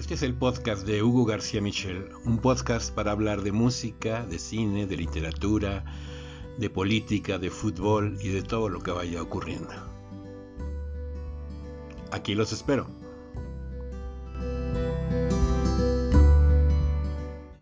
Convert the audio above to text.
Este es el podcast de Hugo García Michel, un podcast para hablar de música, de cine, de literatura, de política, de fútbol y de todo lo que vaya ocurriendo. Aquí los espero.